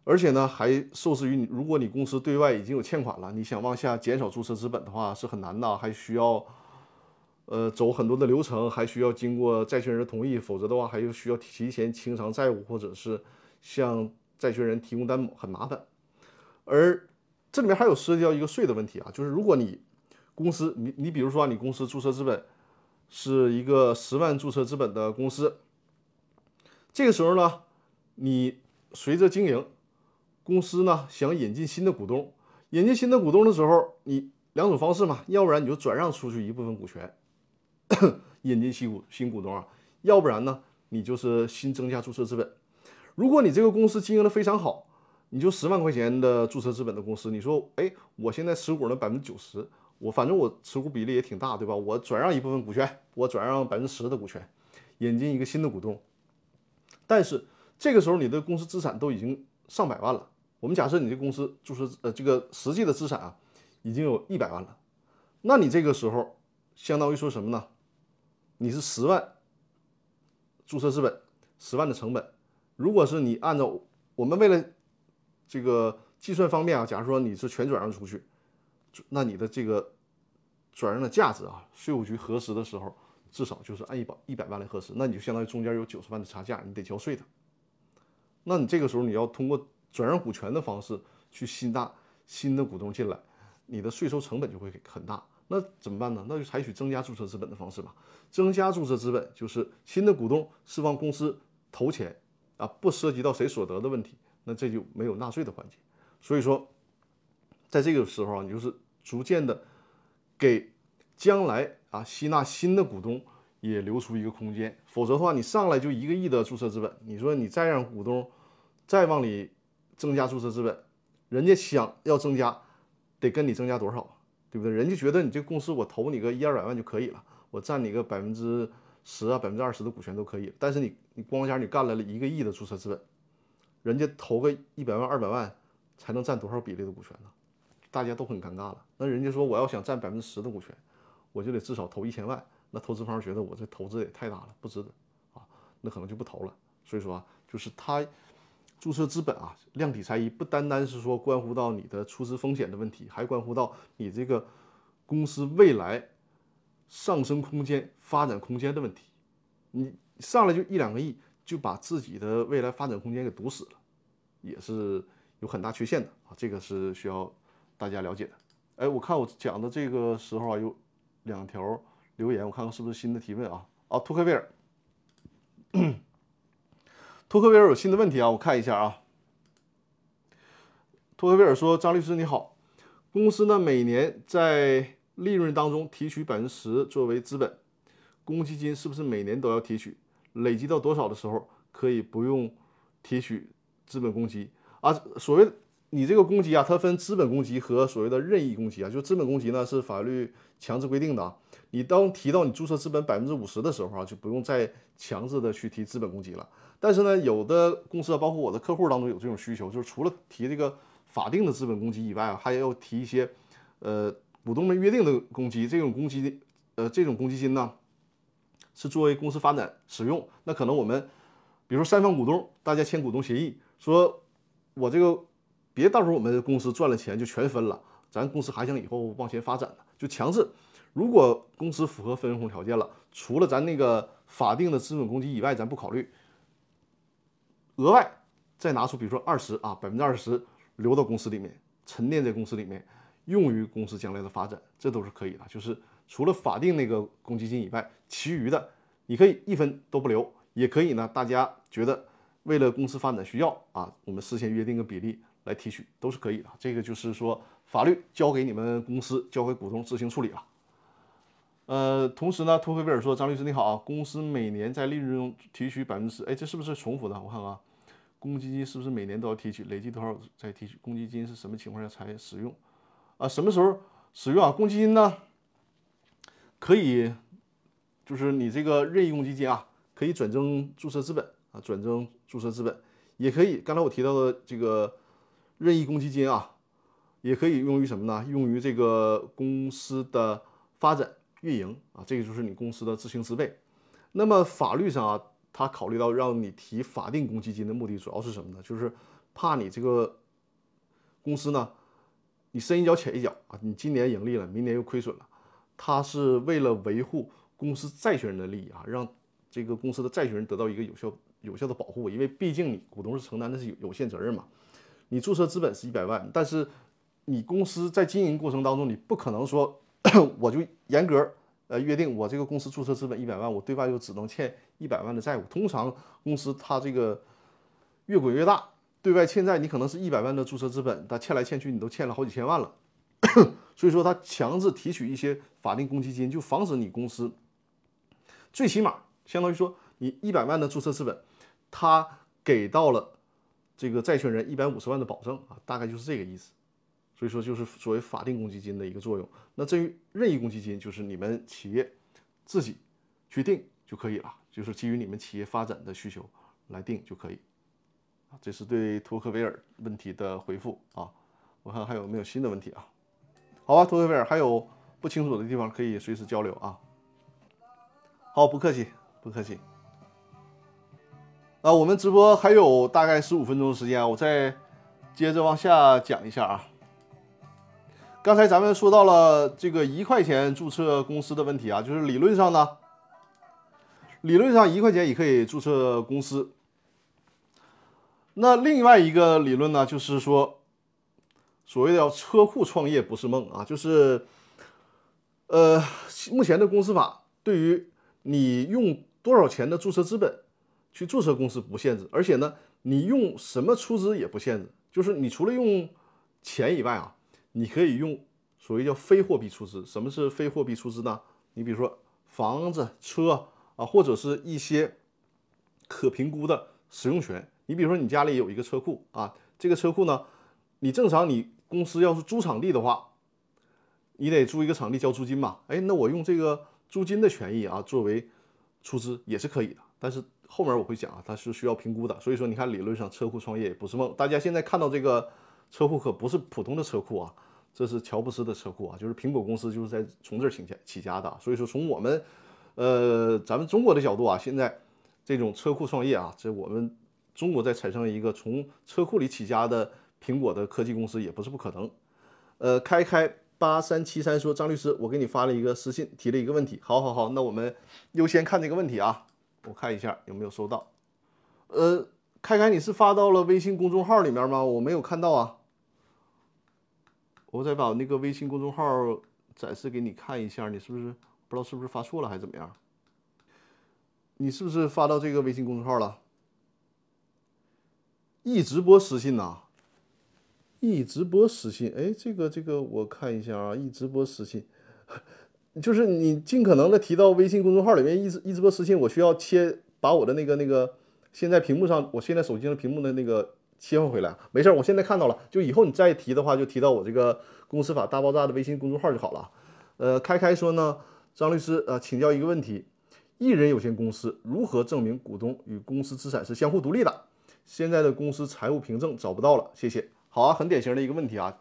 而且呢还受制于你，如果你公司对外已经有欠款了，你想往下减少注册资本的话是很难的，还需要呃走很多的流程，还需要经过债权人同意，否则的话还有需要提前清偿债务，或者是向债权人提供担保，很麻烦。而这里面还有涉及到一个税的问题啊，就是如果你公司，你你比如说你公司注册资本是一个十万注册资本的公司，这个时候呢，你随着经营，公司呢想引进新的股东，引进新的股东的时候，你两种方式嘛，要不然你就转让出去一部分股权，引进新股新股东啊，要不然呢，你就是新增加注册资本。如果你这个公司经营的非常好。你就十万块钱的注册资本的公司，你说，哎，我现在持股呢百分之九十，我反正我持股比例也挺大，对吧？我转让一部分股权，我转让百分之十的股权，引进一个新的股东。但是这个时候你的公司资产都已经上百万了。我们假设你这公司注册呃这个实际的资产啊，已经有一百万了。那你这个时候相当于说什么呢？你是十万注册资本，十万的成本。如果是你按照我们为了这个计算方面啊，假如说你是全转让出去，那你的这个转让的价值啊，税务局核实的时候，至少就是按一百一百万来核实，那你就相当于中间有九十万的差价，你得交税的。那你这个时候你要通过转让股权的方式去吸纳新的股东进来，你的税收成本就会很大。那怎么办呢？那就采取增加注册资本的方式吧。增加注册资本就是新的股东释放公司投钱啊，不涉及到谁所得的问题。那这就没有纳税的环节，所以说，在这个时候啊，你就是逐渐的给将来啊吸纳新的股东也留出一个空间，否则的话，你上来就一个亿的注册资本，你说你再让股东再往里增加注册资本，人家想要增加，得跟你增加多少，对不对？人家觉得你这公司我投你个一二百万就可以了，我占你个百分之十啊百分之二十的股权都可以，但是你你光家你干了一个亿的注册资本。人家投个一百万、二百万，才能占多少比例的股权呢？大家都很尴尬了。那人家说我要想占百分之十的股权，我就得至少投一千万。那投资方觉得我这投资也太大了，不值得啊，那可能就不投了。所以说啊，就是他注册资本啊，量体裁衣，不单单是说关乎到你的出资风险的问题，还关乎到你这个公司未来上升空间、发展空间的问题。你上来就一两个亿。就把自己的未来发展空间给堵死了，也是有很大缺陷的啊，这个是需要大家了解的。哎，我看我讲的这个时候啊，有两条留言，我看看是不是新的提问啊？啊，托克维尔，托克维尔有新的问题啊，我看一下啊。托克维尔说：“张律师你好，公司呢每年在利润当中提取百分之十作为资本，公积金是不是每年都要提取？”累积到多少的时候可以不用提取资本公积啊？所谓你这个公积啊，它分资本公积和所谓的任意公积啊。就资本公积呢是法律强制规定的啊，你当提到你注册资本百分之五十的时候啊，就不用再强制的去提资本公积了。但是呢，有的公司啊，包括我的客户当中有这种需求，就是除了提这个法定的资本公积以外啊，还要提一些呃股东们约定的公积。这种公积呃这种公积金呢，是作为公司发展使用。那可能我们比如说三方股东大家签股东协议，说我这个。别到时候我们公司赚了钱就全分了，咱公司还想以后往前发展呢，就强制。如果公司符合分红条件了，除了咱那个法定的资本公积以外，咱不考虑，额外再拿出比如说二十啊，百分之二十留到公司里面，沉淀在公司里面，用于公司将来的发展，这都是可以的。就是除了法定那个公积金以外，其余的你可以一分都不留，也可以呢。大家觉得为了公司发展需要啊，我们事先约定个比例。来提取都是可以的，这个就是说法律交给你们公司，交给股东自行处理了。呃，同时呢，托克维尔说：“张律师你好啊，公司每年在利润中提取百分之十，哎，这是不是重复的？我看啊，公积金是不是每年都要提取？累计多少再提取？公积金是什么情况下才使用？啊，什么时候使用啊？公积金呢，可以就是你这个任意公积金啊，可以转增注册资本啊，转增注册资本也可以。刚才我提到的这个。任意公积金啊，也可以用于什么呢？用于这个公司的发展运营啊，这个就是你公司的执行资备。那么法律上啊，他考虑到让你提法定公积金的目的主要是什么呢？就是怕你这个公司呢，你深一脚浅一脚啊，你今年盈利了，明年又亏损了。他是为了维护公司债权人的利益啊，让这个公司的债权人得到一个有效有效的保护，因为毕竟你股东是承担的是有有限责任嘛。你注册资本是一百万，但是你公司在经营过程当中，你不可能说 我就严格呃约定我这个公司注册资本一百万，我对外就只能欠一百万的债务。通常公司它这个越滚越大，对外欠债你可能是一百万的注册资本，它欠来欠去你都欠了好几千万了。所以说他强制提取一些法定公积金，就防止你公司最起码相当于说你一百万的注册资本，他给到了。这个债权人一百五十万的保证啊，大概就是这个意思，所以说就是作为法定公积金的一个作用。那至于任意公积金，就是你们企业自己去定就可以了，就是基于你们企业发展的需求来定就可以。啊，这是对托克维尔问题的回复啊。我看还有没有新的问题啊？好吧，托克维尔还有不清楚的地方可以随时交流啊。好，不客气，不客气。啊，我们直播还有大概十五分钟的时间，我再接着往下讲一下啊。刚才咱们说到了这个一块钱注册公司的问题啊，就是理论上呢，理论上一块钱也可以注册公司。那另外一个理论呢，就是说，所谓的叫车库创业不是梦啊，就是呃，目前的公司法对于你用多少钱的注册资本。去注册公司不限制，而且呢，你用什么出资也不限制。就是你除了用钱以外啊，你可以用所谓叫非货币出资。什么是非货币出资呢？你比如说房子、车啊，或者是一些可评估的使用权。你比如说你家里有一个车库啊，这个车库呢，你正常你公司要是租场地的话，你得租一个场地交租金嘛。哎，那我用这个租金的权益啊作为出资也是可以的，但是。后面我会讲啊，它是需要评估的，所以说你看理论上车库创业也不是梦。大家现在看到这个车库可不是普通的车库啊，这是乔布斯的车库啊，就是苹果公司就是在从这儿起家起家的。所以说从我们呃咱们中国的角度啊，现在这种车库创业啊，这我们中国在产生一个从车库里起家的苹果的科技公司也不是不可能。呃，开开八三七三说张律师，我给你发了一个私信，提了一个问题。好好好，那我们优先看这个问题啊。我看一下有没有收到，呃，开开你是发到了微信公众号里面吗？我没有看到啊。我再把那个微信公众号展示给你看一下，你是不是不知道是不是发错了还是怎么样？你是不是发到这个微信公众号了？一直播私信呐，一直播私信，哎，这个这个我看一下啊，一直播私信。就是你尽可能的提到微信公众号里面一直一直播私信，我需要切把我的那个那个现在屏幕上我现在手机上屏幕的那个切换回来。没事，我现在看到了，就以后你再提的话，就提到我这个公司法大爆炸的微信公众号就好了。呃，开开说呢，张律师呃，请教一个问题：一人有限公司如何证明股东与公司资产是相互独立的？现在的公司财务凭证找不到了，谢谢。好啊，很典型的一个问题啊。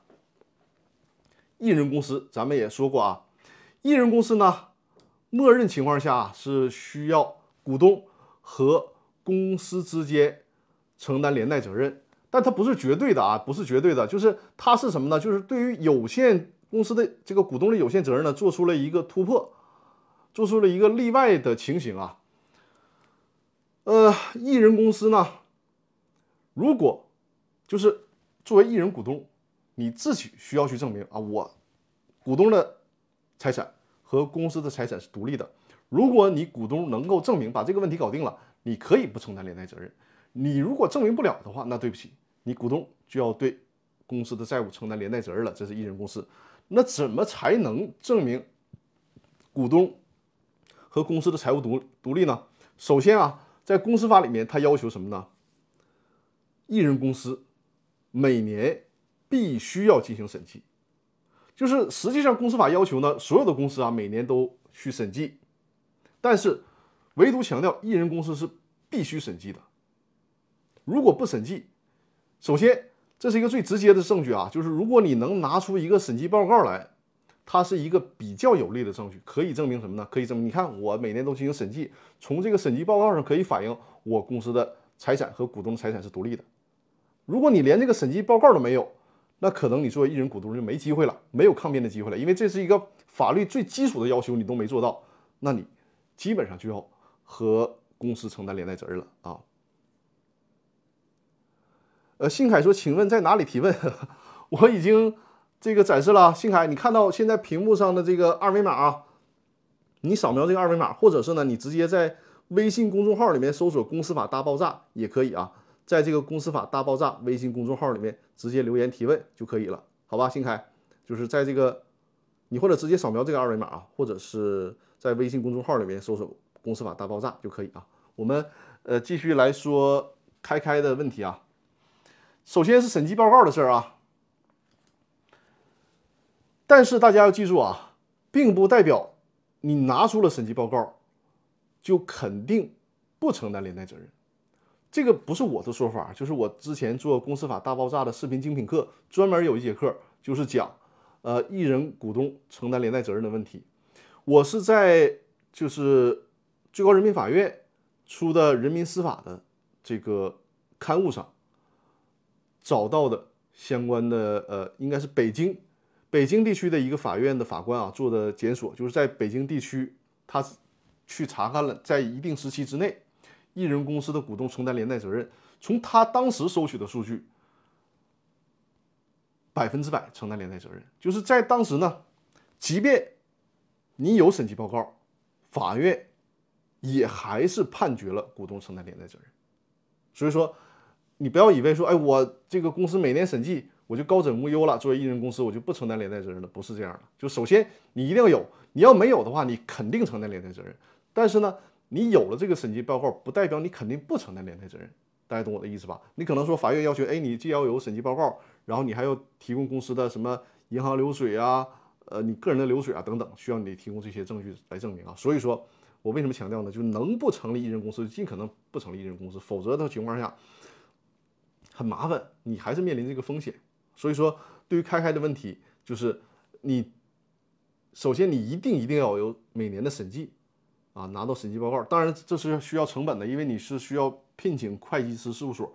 一人公司咱们也说过啊，一人公司呢，默认情况下是需要股东和公司之间承担连带责任，但它不是绝对的啊，不是绝对的，就是它是什么呢？就是对于有限公司的这个股东的有限责任呢，做出了一个突破，做出了一个例外的情形啊。呃，一人公司呢，如果就是作为一人股东。你自己需要去证明啊，我股东的财产和公司的财产是独立的。如果你股东能够证明把这个问题搞定了，你可以不承担连带责任。你如果证明不了的话，那对不起，你股东就要对公司的债务承担连带责任了。这是一人公司，那怎么才能证明股东和公司的财务独独立呢？首先啊，在公司法里面，它要求什么呢？一人公司每年。必须要进行审计，就是实际上公司法要求呢，所有的公司啊每年都去审计，但是唯独强调一人公司是必须审计的。如果不审计，首先这是一个最直接的证据啊，就是如果你能拿出一个审计报告来，它是一个比较有力的证据，可以证明什么呢？可以证明你看我每年都进行审计，从这个审计报告上可以反映我公司的财产和股东的财产是独立的。如果你连这个审计报告都没有，那可能你作为一人股东就没机会了，没有抗辩的机会了，因为这是一个法律最基础的要求，你都没做到，那你基本上就要和公司承担连带责任了啊。呃，信凯说，请问在哪里提问？我已经这个展示了，信凯，你看到现在屏幕上的这个二维码啊，你扫描这个二维码，或者是呢，你直接在微信公众号里面搜索“公司法大爆炸”也可以啊。在这个公司法大爆炸微信公众号里面直接留言提问就可以了，好吧？新凯，就是在这个你或者直接扫描这个二维码啊，或者是在微信公众号里面搜索“公司法大爆炸”就可以啊。我们呃继续来说开开的问题啊。首先是审计报告的事儿啊，但是大家要记住啊，并不代表你拿出了审计报告就肯定不承担连带责任。这个不是我的说法，就是我之前做公司法大爆炸的视频精品课，专门有一节课就是讲，呃，一人股东承担连带责任的问题。我是在就是最高人民法院出的人民司法的这个刊物上找到的相关的，呃，应该是北京北京地区的一个法院的法官啊做的检索，就是在北京地区，他去查看了在一定时期之内。一人公司的股东承担连带责任，从他当时收取的数据，百分之百承担连带责任。就是在当时呢，即便你有审计报告，法院也还是判决了股东承担连带责任。所以说，你不要以为说，哎，我这个公司每年审计，我就高枕无忧了。作为一人公司，我就不承担连带责任了，不是这样的。就首先你一定要有，你要没有的话，你肯定承担连带责任。但是呢。你有了这个审计报告，不代表你肯定不承担连带责任，大家懂我的意思吧？你可能说法院要求，哎，你既要有审计报告，然后你还要提供公司的什么银行流水啊，呃，你个人的流水啊等等，需要你提供这些证据来证明啊。所以说我为什么强调呢？就能不成立一人公司，尽可能不成立一人公司，否则的情况下很麻烦，你还是面临这个风险。所以说，对于开开的问题，就是你首先你一定一定要有每年的审计。啊，拿到审计报告，当然这是需要成本的，因为你是需要聘请会计师事务所，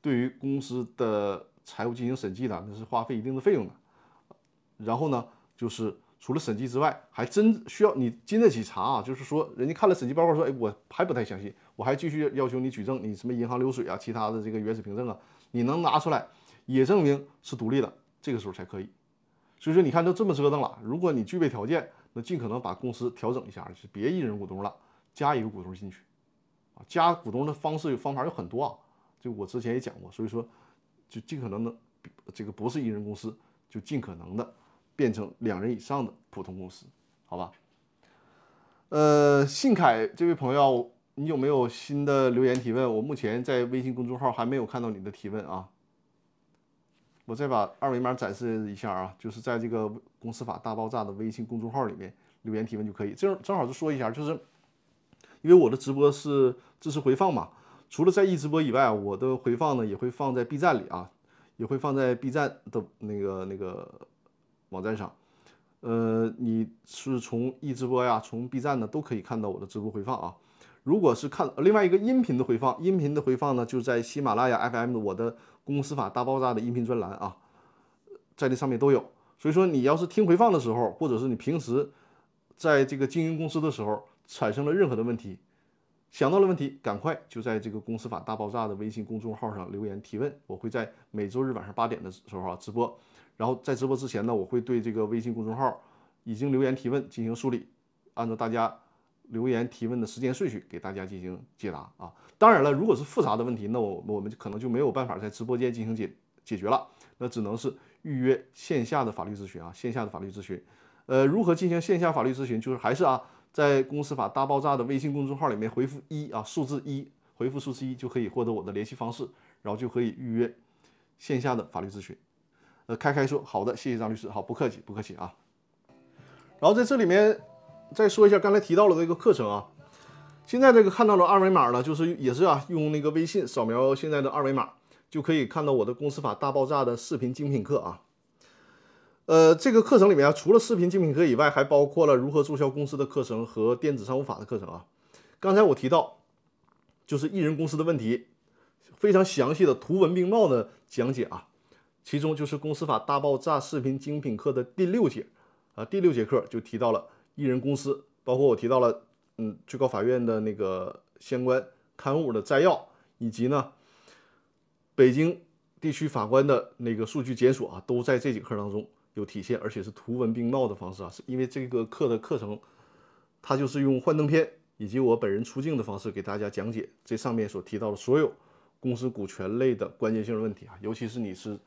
对于公司的财务进行审计的，那是花费一定的费用的。然后呢，就是除了审计之外，还真需要你经得起查啊，就是说人家看了审计报告说，哎，我还不太相信，我还继续要求你举证，你什么银行流水啊，其他的这个原始凭证啊，你能拿出来，也证明是独立的，这个时候才可以。所以说，你看都这么折腾了，如果你具备条件。那尽可能把公司调整一下，就别一人股东了，加一个股东进去，啊，加股东的方式方法有很多啊，就我之前也讲过，所以说就尽可能的这个不是一人公司，就尽可能的变成两人以上的普通公司，好吧？呃，信凯这位朋友，你有没有新的留言提问？我目前在微信公众号还没有看到你的提问啊，我再把二维码展示一下啊，就是在这个公司法大爆炸的微信公众号里面留言提问就可以。正正好就说一下，就是因为我的直播是支持回放嘛，除了在易直播以外，我的回放呢也会放在 B 站里啊，也会放在 B 站的那个那个网站上。呃，你是从易直播呀，从 B 站呢都可以看到我的直播回放啊。如果是看另外一个音频的回放，音频的回放呢就在喜马拉雅 FM 我的。公司法大爆炸的音频专栏啊，在这上面都有。所以说，你要是听回放的时候，或者是你平时在这个经营公司的时候产生了任何的问题，想到了问题，赶快就在这个公司法大爆炸的微信公众号上留言提问。我会在每周日晚上八点的时候啊直播。然后在直播之前呢，我会对这个微信公众号已经留言提问进行梳理，按照大家留言提问的时间顺序给大家进行解答啊。当然了，如果是复杂的问题，那我我们可能就没有办法在直播间进行解解决了，那只能是预约线下的法律咨询啊，线下的法律咨询。呃，如何进行线下法律咨询？就是还是啊，在公司法大爆炸的微信公众号里面回复一啊，数字一，回复数字一就可以获得我的联系方式，然后就可以预约线下的法律咨询。呃，开开说好的，谢谢张律师，好，不客气，不客气啊。然后在这里面再说一下刚才提到了这个课程啊。现在这个看到的二维码呢，就是也是啊，用那个微信扫描现在的二维码，就可以看到我的公司法大爆炸的视频精品课啊。呃，这个课程里面啊，除了视频精品课以外，还包括了如何注销公司的课程和电子商务法的课程啊。刚才我提到，就是艺人公司的问题，非常详细的图文并茂的讲解啊。其中就是公司法大爆炸视频精品课的第六节啊，第六节课就提到了艺人公司，包括我提到了。嗯，最高法院的那个相关刊物的摘要，以及呢，北京地区法官的那个数据检索啊，都在这几课当中有体现，而且是图文并茂的方式啊，是因为这个课的课程，它就是用幻灯片以及我本人出镜的方式给大家讲解这上面所提到的所有公司股权类的关键性的问题啊，尤其是你是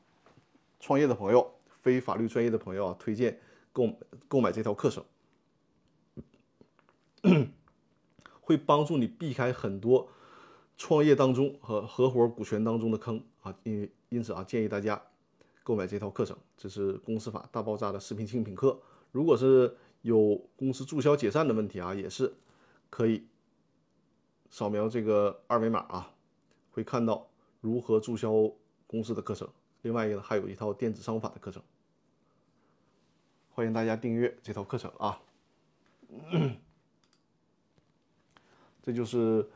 创业的朋友、非法律专业的朋友啊，推荐购购买这套课程。会帮助你避开很多创业当中和合伙股权当中的坑啊，因因此啊，建议大家购买这套课程。这是公司法大爆炸的视频精品课。如果是有公司注销解散的问题啊，也是可以扫描这个二维码啊，会看到如何注销公司的课程。另外一个还有一套电子商务法的课程，欢迎大家订阅这套课程啊。这就是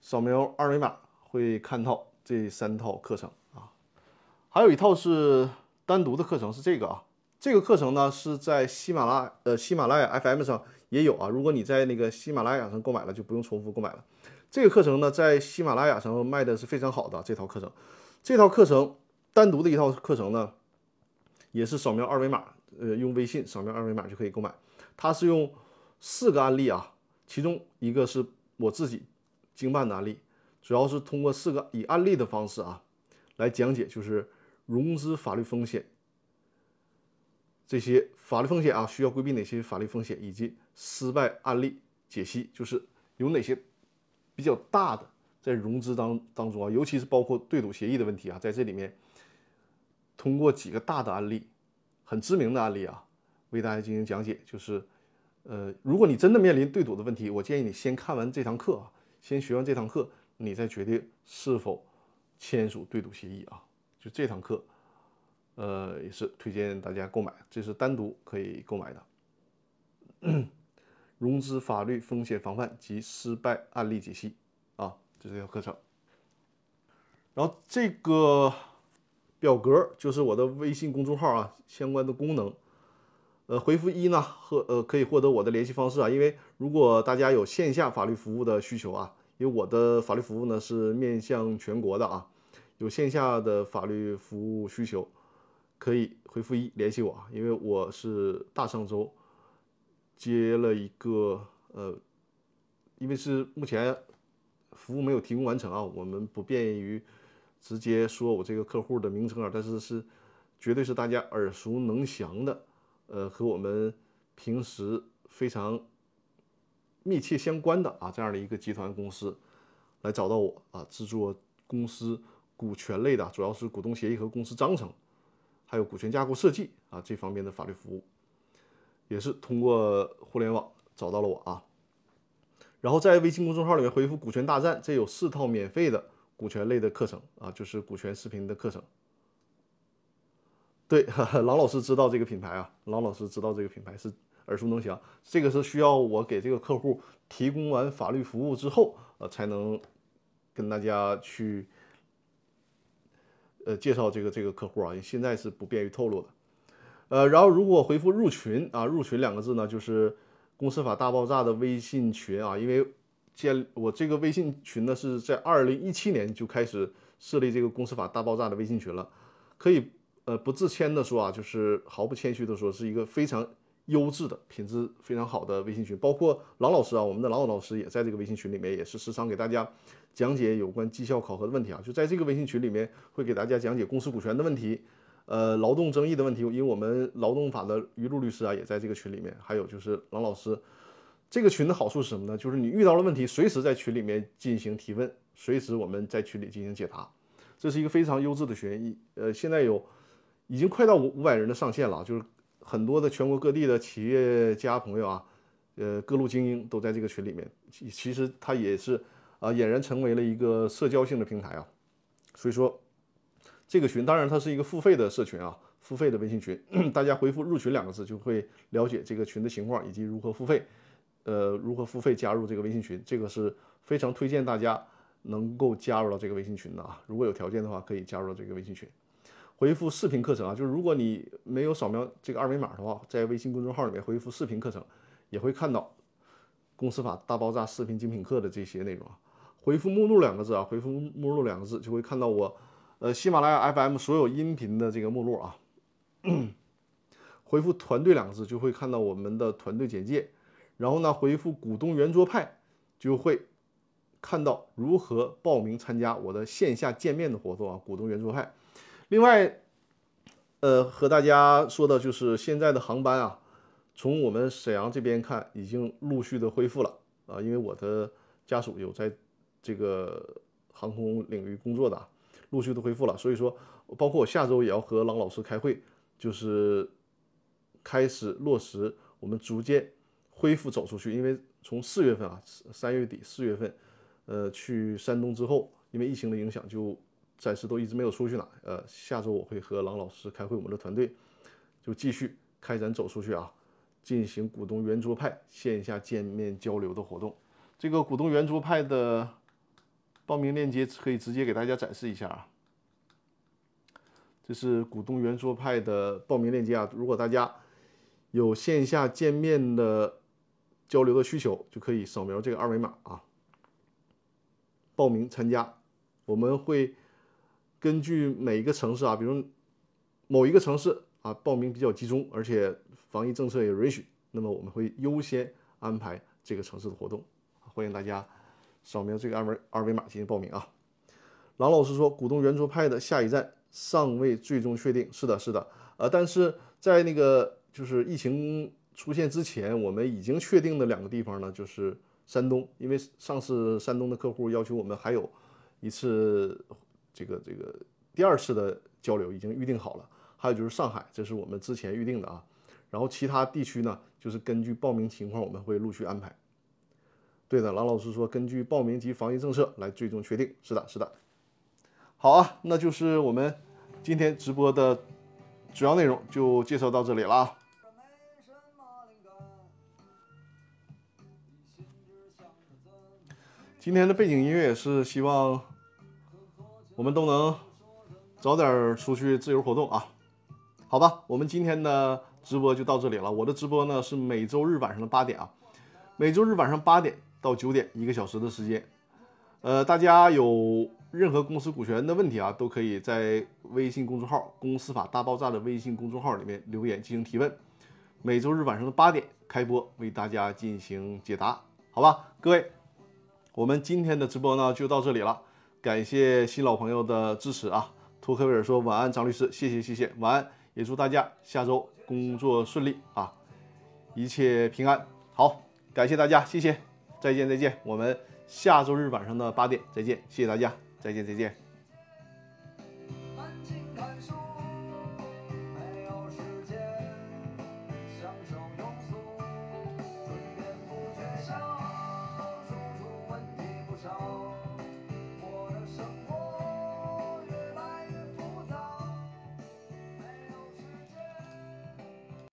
扫描二维码会看到这三套课程啊，还有一套是单独的课程，是这个啊。这个课程呢是在喜马拉呃喜马拉雅 FM 上也有啊。如果你在那个喜马拉雅上购买了，就不用重复购买了。这个课程呢在喜马拉雅上卖的是非常好的这套课程。这套课程单独的一套课程呢，也是扫描二维码，呃，用微信扫描二维码就可以购买。它是用四个案例啊，其中一个是。我自己经办的案例，主要是通过四个以案例的方式啊，来讲解，就是融资法律风险，这些法律风险啊，需要规避哪些法律风险，以及失败案例解析，就是有哪些比较大的在融资当当中啊，尤其是包括对赌协议的问题啊，在这里面通过几个大的案例，很知名的案例啊，为大家进行讲解，就是。呃，如果你真的面临对赌的问题，我建议你先看完这堂课啊，先学完这堂课，你再决定是否签署对赌协议啊。就这堂课，呃，也是推荐大家购买，这是单独可以购买的。融资法律风险防范及失败案例解析啊，就这套课程。然后这个表格就是我的微信公众号啊，相关的功能。呃，回复一呢，和呃可以获得我的联系方式啊。因为如果大家有线下法律服务的需求啊，因为我的法律服务呢是面向全国的啊，有线下的法律服务需求，可以回复一联系我。因为我是大上周接了一个呃，因为是目前服务没有提供完成啊，我们不便于直接说我这个客户的名称啊，但是是绝对是大家耳熟能详的。呃，和我们平时非常密切相关的啊，这样的一个集团公司来找到我啊，制作公司股权类的，主要是股东协议和公司章程还有股权架构设计啊这方面的法律服务，也是通过互联网找到了我啊。然后在微信公众号里面回复“股权大战”，这有四套免费的股权类的课程啊，就是股权视频的课程。对，郎老师知道这个品牌啊，郎老师知道这个品牌是耳熟能详。这个是需要我给这个客户提供完法律服务之后，呃，才能跟大家去呃介绍这个这个客户啊，现在是不便于透露的。呃，然后如果回复入群啊，入群两个字呢，就是公司法大爆炸的微信群啊，因为建我这个微信群呢是在二零一七年就开始设立这个公司法大爆炸的微信群了，可以。呃，不自谦的说啊，就是毫不谦虚的说，是一个非常优质的、品质非常好的微信群。包括郎老师啊，我们的郎老师也在这个微信群里面，也是时常给大家讲解有关绩效考核的问题啊。就在这个微信群里面，会给大家讲解公司股权的问题，呃，劳动争议的问题。因为我们劳动法的于路律师啊，也在这个群里面。还有就是郎老师，这个群的好处是什么呢？就是你遇到了问题，随时在群里面进行提问，随时我们在群里进行解答。这是一个非常优质的群，呃，现在有。已经快到五五百人的上限了，就是很多的全国各地的企业家朋友啊，呃，各路精英都在这个群里面。其其实它也是啊，俨然成为了一个社交性的平台啊。所以说，这个群当然它是一个付费的社群啊，付费的微信群。大家回复“入群”两个字，就会了解这个群的情况以及如何付费，呃，如何付费加入这个微信群。这个是非常推荐大家能够加入到这个微信群的啊。如果有条件的话，可以加入到这个微信群。回复视频课程啊，就是如果你没有扫描这个二维码的话，在微信公众号里面回复视频课程，也会看到公司法大爆炸视频精品课的这些内容啊。回复目录两个字啊，回复目录两个字就会看到我呃喜马拉雅 FM 所有音频的这个目录啊。回复团队两个字就会看到我们的团队简介，然后呢回复股东圆桌派就会看到如何报名参加我的线下见面的活动啊，股东圆桌派。另外，呃，和大家说的就是现在的航班啊，从我们沈阳这边看，已经陆续的恢复了啊。因为我的家属有在这个航空领域工作的，陆续的恢复了。所以说，包括我下周也要和郎老师开会，就是开始落实我们逐渐恢复走出去。因为从四月份啊，三月底四月份，呃，去山东之后，因为疫情的影响就。暂时都一直没有出去呢。呃，下周我会和郎老师开会，我们的团队就继续开展走出去啊，进行股东圆桌派线下见面交流的活动。这个股东圆桌派的报名链接可以直接给大家展示一下啊。这是股东圆桌派的报名链接啊，如果大家有线下见面的交流的需求，就可以扫描这个二维码啊，报名参加，我们会。根据每一个城市啊，比如某一个城市啊，报名比较集中，而且防疫政策也允许，那么我们会优先安排这个城市的活动。欢迎大家扫描这个二维二维码进行报名啊。郎老师说，股东圆桌派的下一站尚未最终确定。是的，是的，呃，但是在那个就是疫情出现之前，我们已经确定的两个地方呢，就是山东，因为上次山东的客户要求我们还有一次。这个这个第二次的交流已经预定好了，还有就是上海，这是我们之前预定的啊。然后其他地区呢，就是根据报名情况，我们会陆续安排。对的，郎老师说，根据报名及防疫政策来最终确定。是的，是的。好啊，那就是我们今天直播的主要内容就介绍到这里了。今天的背景音乐也是希望。我们都能早点出去自由活动啊，好吧，我们今天的直播就到这里了。我的直播呢是每周日晚上的八点啊，每周日晚上八点到九点一个小时的时间。呃，大家有任何公司股权的问题啊，都可以在微信公众号“公司法大爆炸”的微信公众号里面留言进行提问。每周日晚上的八点开播，为大家进行解答，好吧，各位，我们今天的直播呢就到这里了。感谢新老朋友的支持啊！托克维尔说晚安，张律师，谢谢谢谢，晚安，也祝大家下周工作顺利啊，一切平安。好，感谢大家，谢谢，再见再见，我们下周日晚上的八点再见，谢谢大家，再见再见。